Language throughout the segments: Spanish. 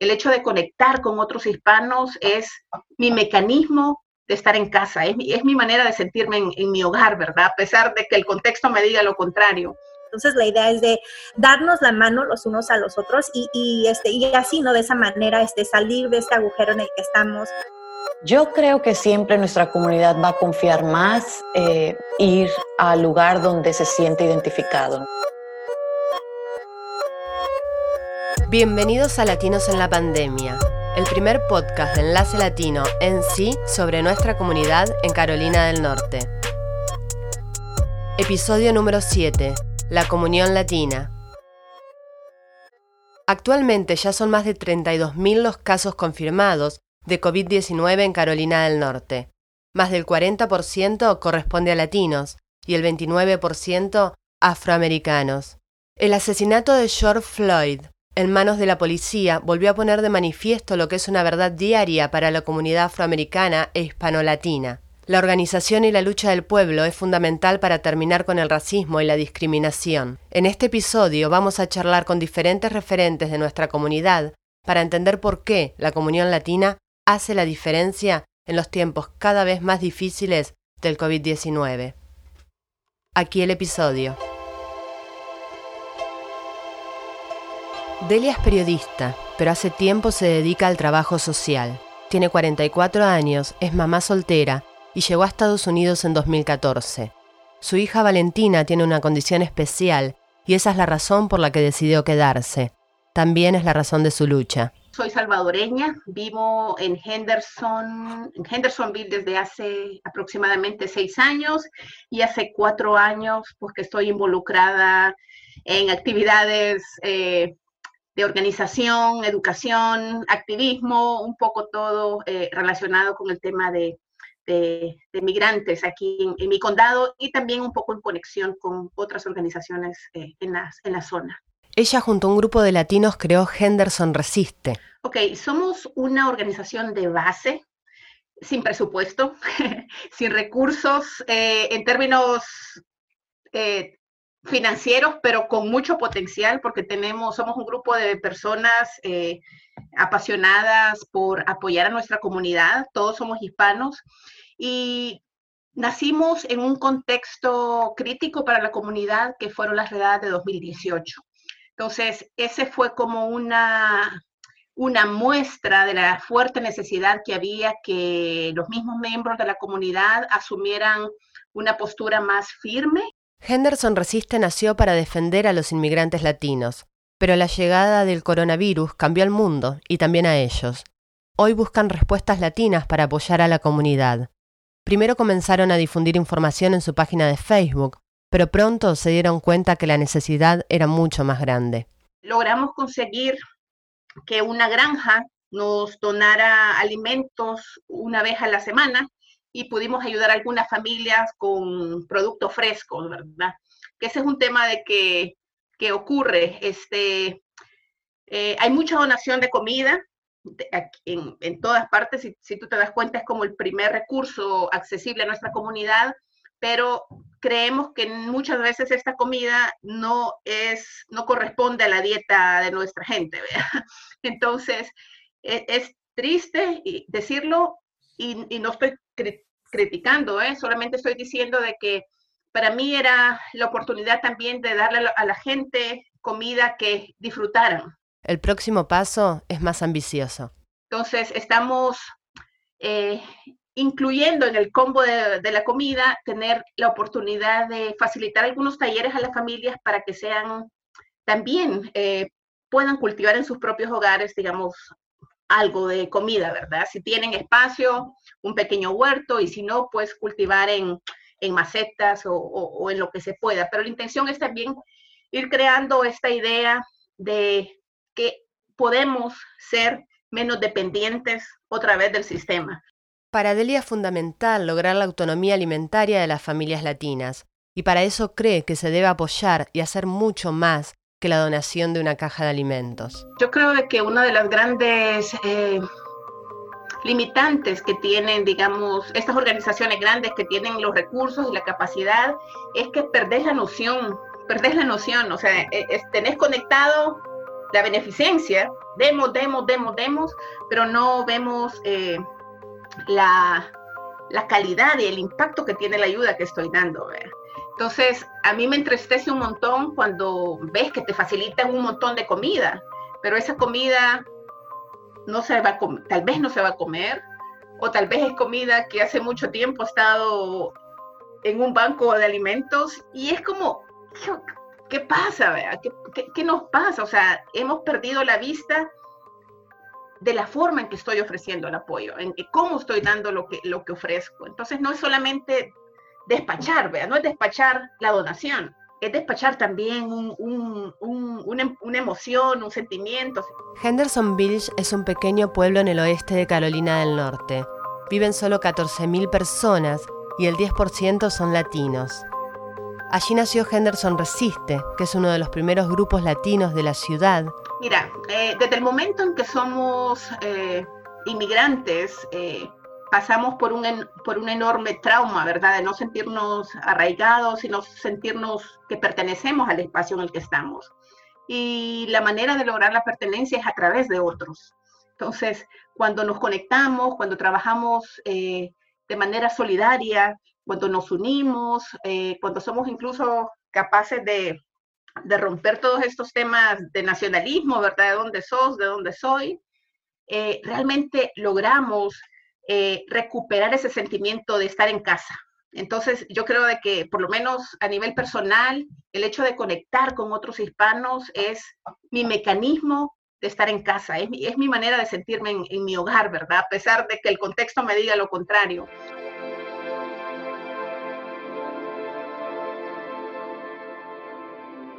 el hecho de conectar con otros hispanos es mi mecanismo de estar en casa, es mi, es mi manera de sentirme en, en mi hogar, ¿verdad? A pesar de que el contexto me diga lo contrario. Entonces la idea es de darnos la mano los unos a los otros y, y, este, y así, ¿no? De esa manera, este, salir de este agujero en el que estamos. Yo creo que siempre nuestra comunidad va a confiar más eh, ir al lugar donde se siente identificado. Bienvenidos a Latinos en la Pandemia, el primer podcast de Enlace Latino en sí sobre nuestra comunidad en Carolina del Norte. Episodio número 7 la comunión latina. Actualmente ya son más de 32.000 los casos confirmados de COVID-19 en Carolina del Norte. Más del 40% corresponde a latinos y el 29% afroamericanos. El asesinato de George Floyd en manos de la policía volvió a poner de manifiesto lo que es una verdad diaria para la comunidad afroamericana e hispanolatina. La organización y la lucha del pueblo es fundamental para terminar con el racismo y la discriminación. En este episodio vamos a charlar con diferentes referentes de nuestra comunidad para entender por qué la comunión latina hace la diferencia en los tiempos cada vez más difíciles del COVID-19. Aquí el episodio. Delia es periodista, pero hace tiempo se dedica al trabajo social. Tiene 44 años, es mamá soltera y llegó a Estados Unidos en 2014. Su hija Valentina tiene una condición especial y esa es la razón por la que decidió quedarse. También es la razón de su lucha. Soy salvadoreña, vivo en Henderson, en Hendersonville desde hace aproximadamente seis años y hace cuatro años pues que estoy involucrada en actividades eh, de organización, educación, activismo, un poco todo eh, relacionado con el tema de, de, migrantes aquí en, mi condado y también un poco en conexión con otras organizaciones eh, en, en la zona. Ella junto a un grupo de latinos creó Henderson Resiste. Ok, somos una organización de base, sin presupuesto, sin recursos, eh, en términos eh, financieros, pero con mucho potencial, porque tenemos, somos un grupo de personas apasionadas por apoyar a nuestra comunidad, todos somos hispanos, y nacimos en un contexto crítico para la comunidad que fueron las redadas de 2018. Entonces, ese fue como una, una muestra de la fuerte necesidad que había que los mismos miembros de la comunidad asumieran una postura más firme. Henderson Resiste nació para defender a los inmigrantes latinos, pero la llegada del coronavirus cambió al mundo y también a ellos. Hoy buscan respuestas latinas para apoyar a la comunidad. Primero comenzaron a difundir información en su página de Facebook, pero pronto se dieron cuenta que la necesidad era mucho más grande. Logramos conseguir que una granja nos donara alimentos una vez a la semana y pudimos ayudar a algunas familias con productos frescos, ¿verdad? Que ese es un tema de que, que ocurre. Este, eh, hay mucha donación de comida, en, en, todas partes, si, si tú te das cuenta, es como el primer recurso accesible a nuestra comunidad, pero creemos que muchas veces esta comida no es, no corresponde a la dieta de nuestra gente, ¿verdad? Entonces, es, es triste decirlo y, no estoy criticando, ¿eh? solamente estoy diciendo de que para mí era la oportunidad también de darle a la gente comida que disfrutaran, el próximo paso es más ambicioso. Entonces, estamos eh, incluyendo en el combo de, de, la comida, tener la oportunidad de facilitar algunos talleres a las familias para que sean también, eh, puedan cultivar en sus propios hogares, digamos, algo de comida, ¿verdad? Si tienen espacio, un pequeño huerto y si no, pues cultivar en, en macetas o, o, en lo que se pueda. Pero la intención es también ir creando esta idea de que podemos ser menos dependientes otra vez del sistema. Para Delia es fundamental lograr la autonomía alimentaria de las familias latinas, y para eso cree que se debe apoyar y hacer mucho más que la donación de una caja de alimentos. Yo creo que una de las grandes eh, limitantes que tienen, digamos, estas organizaciones grandes que tienen los recursos y la capacidad, es que perdés la noción, perdés la noción, o sea, es, tenés conectado la beneficencia, demos, demos, demos, demos, pero no vemos eh, la, la, calidad y el impacto que tiene la ayuda que estoy dando. Entonces, a mí me entristece un montón cuando ves que te facilitan un montón de comida, pero esa comida no se va a tal vez no se va a comer, o tal vez es comida que hace mucho tiempo ha estado en un banco de alimentos y es como, ¿qué, pasa? ¿Qué, nos pasa? O sea, hemos perdido la vista de la forma en que estoy ofreciendo el apoyo, en cómo estoy dando lo que, lo que ofrezco. Entonces no es solamente despachar, ¿vea? no es despachar la donación, es despachar también una, una, emoción, un sentimiento. Henderson Village es un pequeño pueblo en el oeste de Carolina del Norte. Viven solo 14.000 personas y el 10% son latinos. Allí nació Henderson Resiste, que es uno de los primeros grupos latinos de la ciudad. Mira, eh, desde el momento en que somos eh, inmigrantes, eh, pasamos por un, por un enorme trauma, ¿verdad? De no sentirnos arraigados, sino sentirnos que pertenecemos al espacio en el que estamos. Y la manera de lograr la pertenencia es a través de otros. Entonces, cuando nos conectamos, cuando trabajamos eh, de manera solidaria, cuando nos unimos, eh, cuando somos incluso capaces de, de, romper todos estos temas de nacionalismo, ¿verdad? De dónde sos, de dónde soy, eh, realmente logramos eh, recuperar ese sentimiento de estar en casa. Entonces, yo creo de que por lo menos a nivel personal, el hecho de conectar con otros hispanos es mi mecanismo de estar en casa, es mi, es mi manera de sentirme en, en mi hogar, ¿verdad? A pesar de que el contexto me diga lo contrario.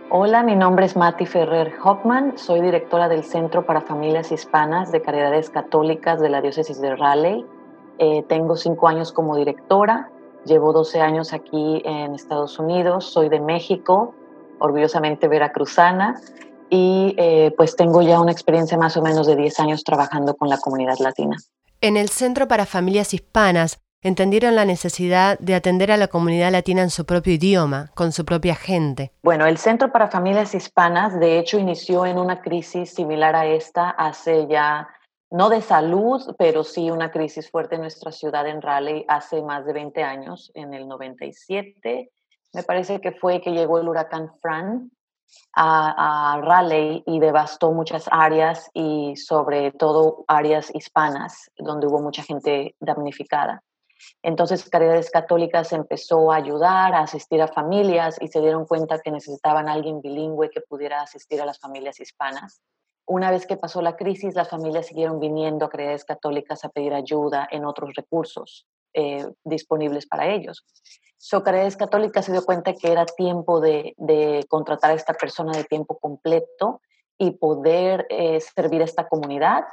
Hola, mi nombre es Mati Ferrer Hoffman, soy directora del Centro para Familias Hispanas de Caridades Católicas de la Diócesis de Raleigh eh, tengo cinco años como directora, llevo 12 años aquí en Estados Unidos, soy de México, orgullosamente veracruzana, y eh, pues tengo ya una experiencia más o menos de 10 años trabajando con la comunidad latina. En el Centro para Familias Hispanas entendieron la necesidad de atender a la comunidad latina en su propio idioma, con su propia gente. Bueno, el Centro para Familias Hispanas de hecho inició en una crisis similar a esta hace ya no de salud, pero sí una crisis fuerte en nuestra ciudad en Raleigh hace más de 20 años, en el 97. Me parece que fue que llegó el huracán Fran a, Raleigh y devastó muchas áreas y sobre todo áreas hispanas, donde hubo mucha gente damnificada. Entonces Caridades Católicas empezó a ayudar, a asistir a familias y se dieron cuenta que necesitaban alguien bilingüe que pudiera asistir a las familias hispanas. Una vez que pasó la crisis, las familias siguieron viniendo a Caridades Católicas a pedir ayuda en otros recursos eh, disponibles para ellos. So, Caridades Católicas se dio cuenta que era tiempo de, contratar a esta persona de tiempo completo y poder eh, servir a esta comunidad.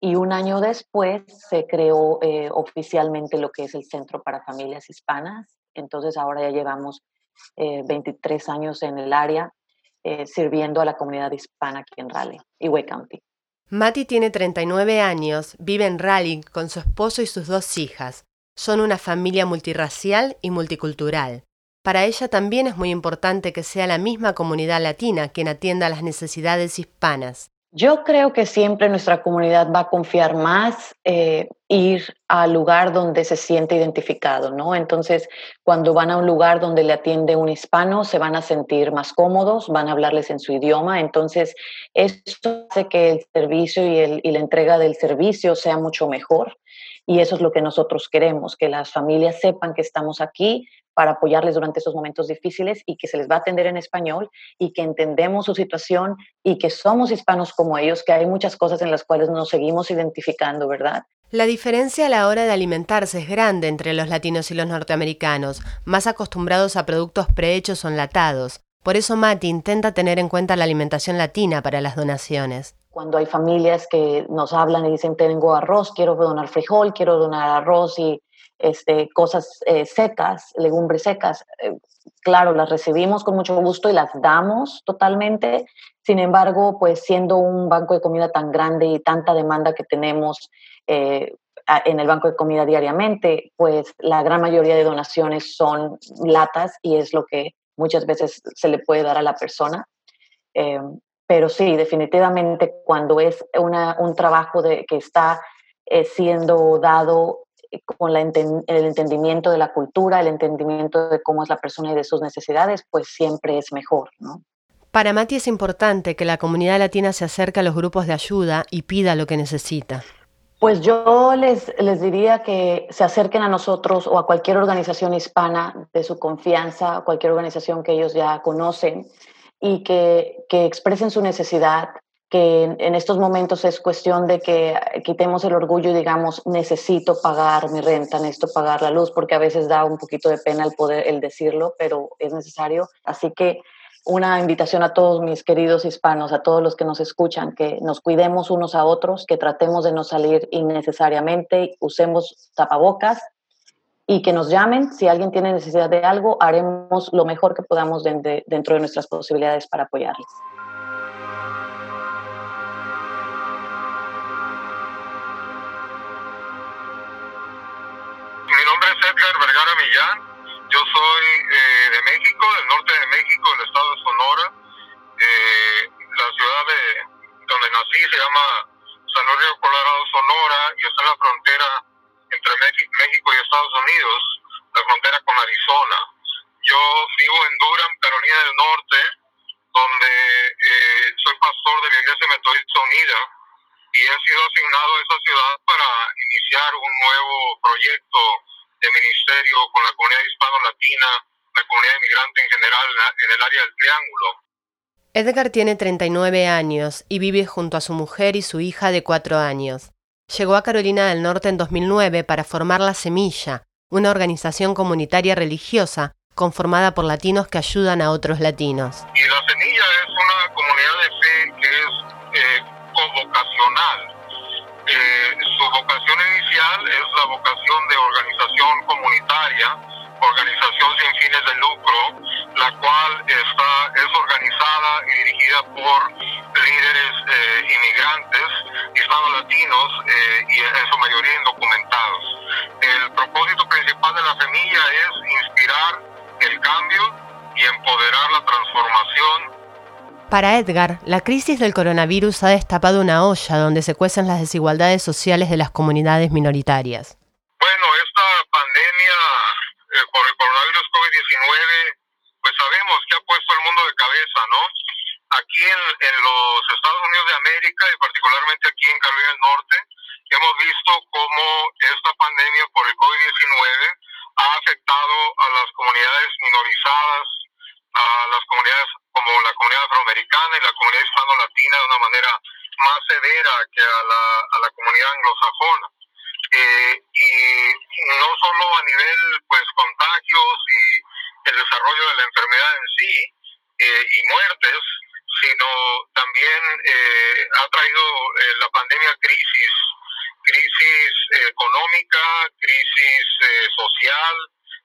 Y un año después se creó eh, oficialmente lo que es el Centro para Familias Hispanas. Entonces ahora ya llevamos 23 años en el área eh, sirviendo a la comunidad hispana aquí en Raleigh y Wake County. Mati tiene 39 años, vive en Raleigh con su esposo y sus dos hijas. Son una familia multirracial y multicultural. Para ella también es muy importante que sea la misma comunidad latina quien atienda las necesidades hispanas. Yo creo que siempre nuestra comunidad va a confiar más eh, ir al lugar donde se siente identificado, ¿no? Entonces, cuando van a un lugar donde le atiende un hispano, se van a sentir más cómodos, van a hablarles en su idioma. Entonces, esto hace que el servicio y, y la entrega del servicio sea mucho mejor. Y eso es lo que nosotros queremos, que las familias sepan que estamos aquí para apoyarles durante esos momentos difíciles y que se les va a atender en español y que entendemos su situación y que somos hispanos como ellos, que hay muchas cosas en las cuales nos seguimos identificando, ¿verdad? La diferencia a la hora de alimentarse es grande entre los latinos y los norteamericanos, más acostumbrados a productos prehechos o enlatados. Por eso Mati intenta tener en cuenta la alimentación latina para las donaciones. Cuando hay familias que nos hablan y dicen, tengo arroz, quiero donar frijol, quiero donar arroz y este, cosas eh, secas, legumbres secas. Eh, claro, las recibimos con mucho gusto y las damos totalmente. Sin embargo, pues siendo un banco de comida tan grande y tanta demanda que tenemos eh, en el banco de comida diariamente, pues la gran mayoría de donaciones son latas y es lo que muchas veces se le puede dar a la persona. pero sí, definitivamente cuando es una, un trabajo de, que está eh, siendo dado eh, con la el entendimiento de la cultura, el entendimiento de cómo es la persona y de sus necesidades, pues siempre es mejor, ¿no? Para Mati es importante que la comunidad latina se acerque a los grupos de ayuda y pida lo que necesita. Pues yo les, les diría que se acerquen a nosotros o a cualquier organización hispana de su confianza, cualquier organización que ellos ya conocen y que, que expresen su necesidad, que en, estos momentos es cuestión de que quitemos el orgullo y digamos, necesito pagar mi renta, necesito pagar la luz, porque a veces da un poquito de pena el poder el decirlo, pero es necesario. Así que una invitación a todos mis queridos hispanos, a todos los que nos escuchan, que nos cuidemos unos a otros, que tratemos de no salir innecesariamente, usemos tapabocas y que nos llamen. Si alguien tiene necesidad de algo, haremos lo mejor que podamos dentro de nuestras posibilidades para apoyarles. Mi nombre es Edgar Vergara Millán yo soy eh, de México, del norte de México, del estado Sonora. Eh, la ciudad de donde nací se llama San Luis Río Colorado, Sonora, y está en la frontera entre México y Estados Unidos, la frontera con Arizona. Yo vivo en Durham, Carolina del Norte, donde eh, soy pastor de la Iglesia Metodista Unida y he sido asignado a esa ciudad para iniciar un nuevo proyecto de ministerio con la comunidad hispano-latina, la comunidad inmigrante en general en el área del Triángulo. Edgar tiene 39 años y vive junto a su mujer y su hija de 4 años. Llegó a Carolina del Norte en 2009 para formar La Semilla, una organización comunitaria religiosa conformada por latinos que ayudan a otros latinos. Y La Semilla es una comunidad de fe que es eh, convocacional eh, su vocación inicial es la vocación de organización comunitaria, organización sin fines de lucro, la cual está, es organizada y dirigida por líderes eh, inmigrantes hispano-latinos eh, y en su mayoría indocumentados. El propósito principal de la semilla es inspirar el cambio y empoderar la transformación para Edgar, la crisis del coronavirus ha destapado una olla donde se cuecen las desigualdades sociales de las comunidades minoritarias. Bueno, esta pandemia eh, por el coronavirus COVID-19, pues sabemos que ha puesto el mundo de cabeza, ¿no? Aquí en, los Estados Unidos de América y particularmente aquí en Carolina del Norte, hemos visto cómo esta pandemia por el COVID-19 ha afectado a las comunidades minorizadas, a las comunidades como la comunidad afroamericana y la comunidad hispano-latina de una manera más severa que a la, a la comunidad anglosajona. Eh, y no solo a nivel pues contagios y el desarrollo de la enfermedad en sí eh, y muertes, sino también eh, ha traído la pandemia crisis, crisis económica, crisis social,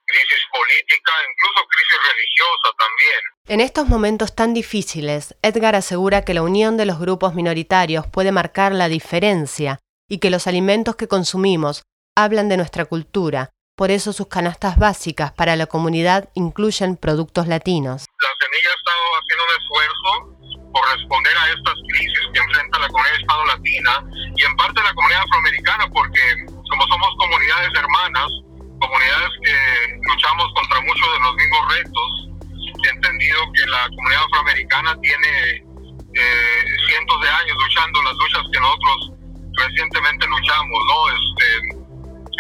crisis política, incluso crisis religiosa también. En estos momentos tan difíciles, Edgar asegura que la unión de los grupos minoritarios puede marcar la diferencia y que los alimentos que consumimos hablan de nuestra cultura. Por eso sus canastas básicas para la comunidad incluyen productos latinos. La semilla ha estado haciendo un esfuerzo por responder a estas crisis que enfrenta la comunidad hispano-latina y en parte la comunidad afroamericana porque como somos comunidades hermanas, comunidades que luchamos contra muchos de los mismos retos. He entendido que la comunidad afroamericana tiene eh, cientos de años luchando las luchas que nosotros recientemente luchamos, ¿no? Este,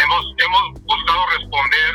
hemos, hemos buscado responder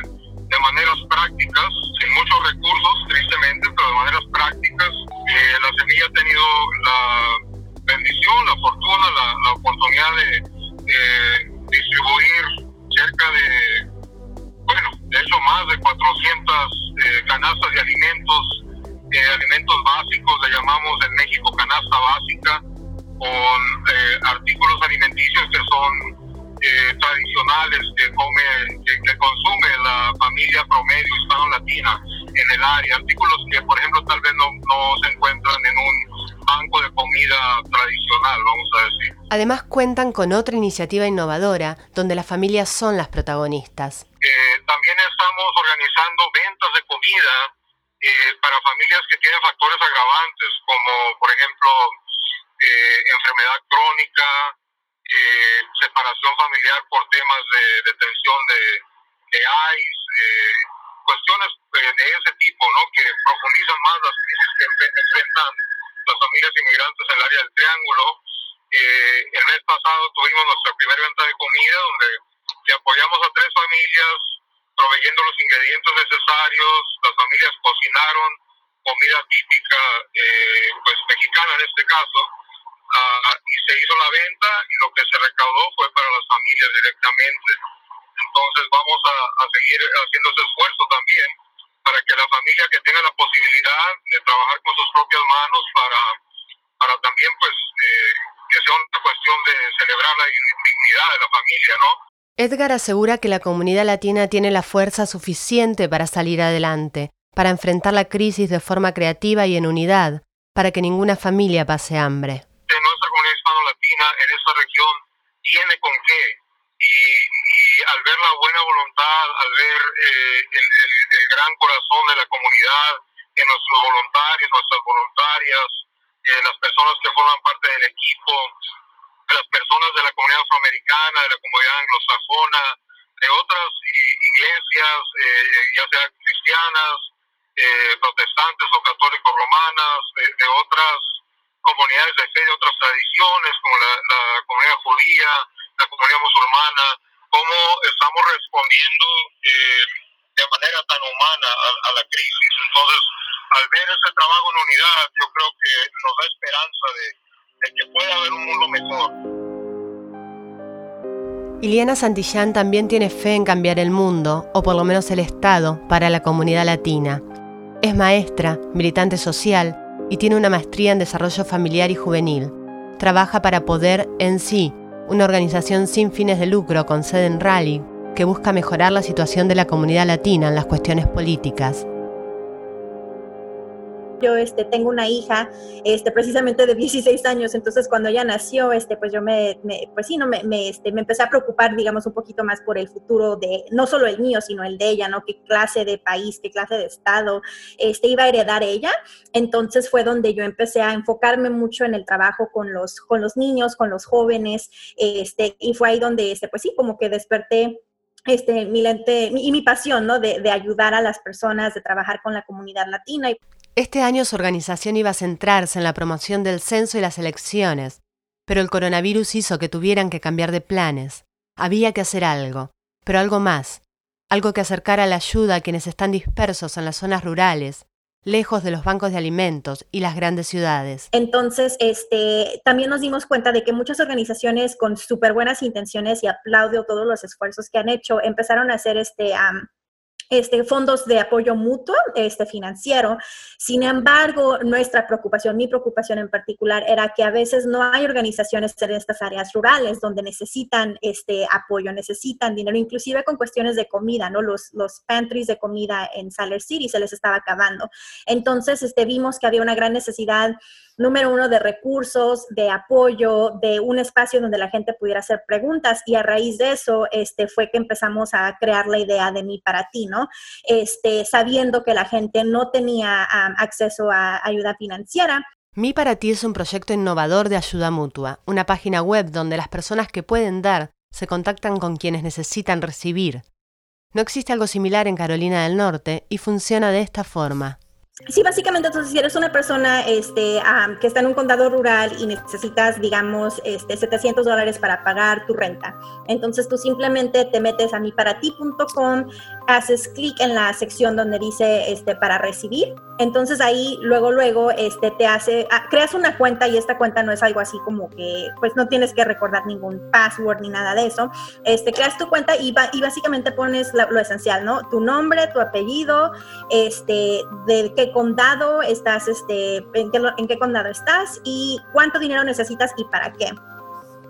Además cuentan con otra iniciativa innovadora donde las familias son las protagonistas también estamos organizando ventas de comida eh, para familias que tienen factores agravantes, como por ejemplo eh, enfermedad crónica, eh, separación familiar por temas de detención de, de ICE, cuestiones de ese tipo, ¿no? Que profundizan más las crisis que enfrentan las familias inmigrantes en el área del Triángulo. El mes pasado tuvimos nuestra primera venta de comida donde apoyamos a tres familias proveyendo los ingredientes necesarios, las familias cocinaron comida típica eh, pues mexicana en este caso. Uh, y se hizo la venta y lo que se recaudó fue para las familias directamente. Entonces vamos a, a seguir haciendo ese esfuerzo también para que la familia que tenga la posibilidad de trabajar con sus propias manos para para también pues eh, que sea una cuestión de celebrar la dignidad de la familia no Edgar asegura que la comunidad latina tiene la fuerza suficiente para salir adelante, para enfrentar la crisis de forma creativa y en unidad, para que ninguna familia pase hambre. Nuestra comunidad hispano-latina en esta región tiene con qué. Y, al ver la buena voluntad, al ver eh, el, gran corazón de la comunidad, en nuestros voluntarios, nuestras voluntarias, eh, las personas que forman parte del equipo, las personas de la comunidad afroamericana, de la comunidad anglosajona, de otras iglesias, eh, ya sean cristianas, eh, protestantes o católicos romanas, de, otras comunidades de fe, de otras tradiciones, como la, comunidad judía, la comunidad musulmana, cómo estamos respondiendo eh, de manera tan humana a, la crisis. Entonces, al ver ese trabajo en unidad, yo creo que nos da esperanza de, que pueda haber un mundo mejor. Iliana Santillán también tiene fe en cambiar el mundo, o por lo menos el Estado, para la comunidad latina. Es maestra, militante social y tiene una maestría en desarrollo familiar y juvenil. Trabaja para Poder en sí, una organización sin fines de lucro con sede en Raleigh que busca mejorar la situación de la comunidad latina en las cuestiones políticas. Yo este, tengo una hija este, precisamente de 16 años, entonces cuando ella nació, este, pues yo me, pues sí, no, me, me, este, me empecé a preocupar, digamos, un poquito más por el futuro de, no solo el mío, sino el de ella, ¿no? ¿Qué clase de país, qué clase de estado este, iba a heredar ella? Entonces fue donde yo empecé a enfocarme mucho en el trabajo con los, con los niños, con los jóvenes, este, y fue ahí donde, este, pues sí, como que desperté este, mi lente y mi pasión, ¿no? De, de, ayudar a las personas, de trabajar con la comunidad latina. Este año su organización iba a centrarse en la promoción del censo y las elecciones, pero el coronavirus hizo que tuvieran que cambiar de planes. Había que hacer algo, pero algo más, algo que acercara la ayuda a quienes están dispersos en las zonas rurales, lejos de los bancos de alimentos y las grandes ciudades. Entonces, este, también nos dimos cuenta de que muchas organizaciones con súper buenas intenciones y aplaudo todos los esfuerzos que han hecho, empezaron a hacer este, este, fondos de apoyo mutuo este, financiero. Sin embargo, nuestra preocupación, mi preocupación en particular, era que a veces no hay organizaciones en estas áreas rurales donde necesitan este apoyo, necesitan dinero, inclusive con cuestiones de comida, ¿no? Los, los pantries de comida en Saler City se les estaba acabando. Entonces, este, vimos que había una gran necesidad número uno, de recursos, de apoyo, de un espacio donde la gente pudiera hacer preguntas y a raíz de eso este, fue que empezamos a crear la idea de mí para ti, ¿no? Este, sabiendo que la gente no tenía acceso a ayuda financiera. Mi para ti es un proyecto innovador de ayuda mutua, una página web donde las personas que pueden dar se contactan con quienes necesitan recibir. No existe algo similar en Carolina del Norte y funciona de esta forma. Sí, básicamente, entonces, si eres una persona este, que está en un condado rural y necesitas, digamos, este, 700 dólares para pagar tu renta, entonces tú simplemente te metes a miparati.com, haces clic en la sección donde dice este, para recibir, entonces ahí luego, luego, este, te hace, ah, creas una cuenta y esta cuenta no es algo así como que, pues no tienes que recordar ningún password ni nada de eso, este, creas tu cuenta y, y básicamente pones lo esencial, ¿no? Tu nombre, tu apellido, este, de qué condado estás, este, en qué, condado estás y cuánto dinero necesitas y para qué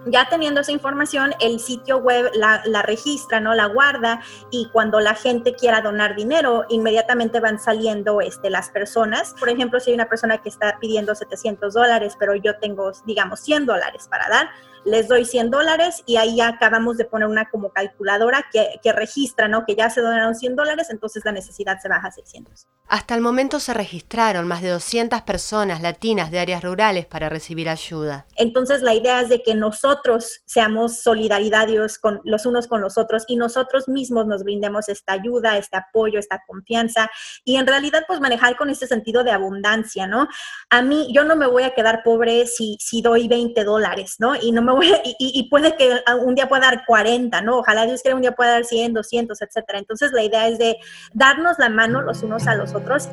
ya teniendo esa información, el sitio web la, registra, ¿no? La guarda y cuando la gente quiera donar dinero, inmediatamente van saliendo este, las personas. Por ejemplo, si hay una persona que está pidiendo 700 dólares, pero yo tengo, digamos, 100 dólares para dar, les doy 100 dólares y ahí ya acabamos de poner una como calculadora que, que registra, ¿no? Que ya se donaron 100 dólares, entonces la necesidad se baja a 600. Hasta el momento se registraron más de 200 personas latinas de áreas rurales para recibir ayuda. Entonces la idea es de que nosotros seamos solidaridarios con los unos con los otros y nosotros mismos nos brindemos esta ayuda, este apoyo, esta confianza y en realidad pues manejar con este sentido de abundancia, ¿no? A mí yo no me voy a quedar pobre si, si doy 20 dólares, ¿no? Y no me voy y, puede que un día pueda dar 40, ¿no? Ojalá Dios quiera un día pueda dar 100, 200, etcétera. Entonces la idea es de darnos la mano los unos a los otros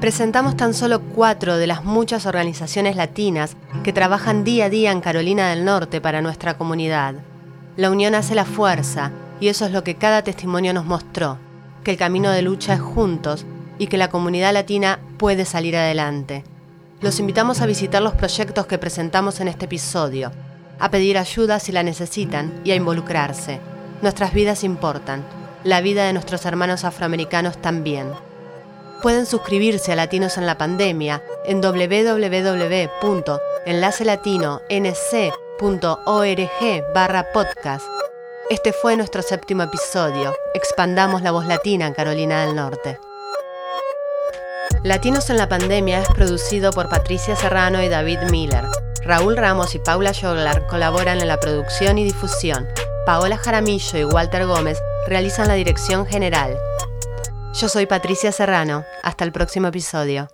presentamos tan solo cuatro de las muchas organizaciones latinas que trabajan día a día en Carolina del Norte para nuestra comunidad. La unión hace la fuerza y eso es lo que cada testimonio nos mostró, que el camino de lucha es juntos y que la comunidad latina puede salir adelante. Los invitamos a visitar los proyectos que presentamos en este episodio, a pedir ayuda si la necesitan y a involucrarse. Nuestras vidas importan, la vida de nuestros hermanos afroamericanos también pueden suscribirse a Latinos en la Pandemia en www.enlacelatino.nc.org barra podcast. Este fue nuestro séptimo episodio. Expandamos la voz latina en Carolina del Norte. Latinos en la Pandemia es producido por Patricia Serrano y David Miller. Raúl Ramos y Paula Joglar colaboran en la producción y difusión. Paola Jaramillo y Walter Gómez realizan la dirección general. Yo soy Patricia Serrano. Hasta el próximo episodio.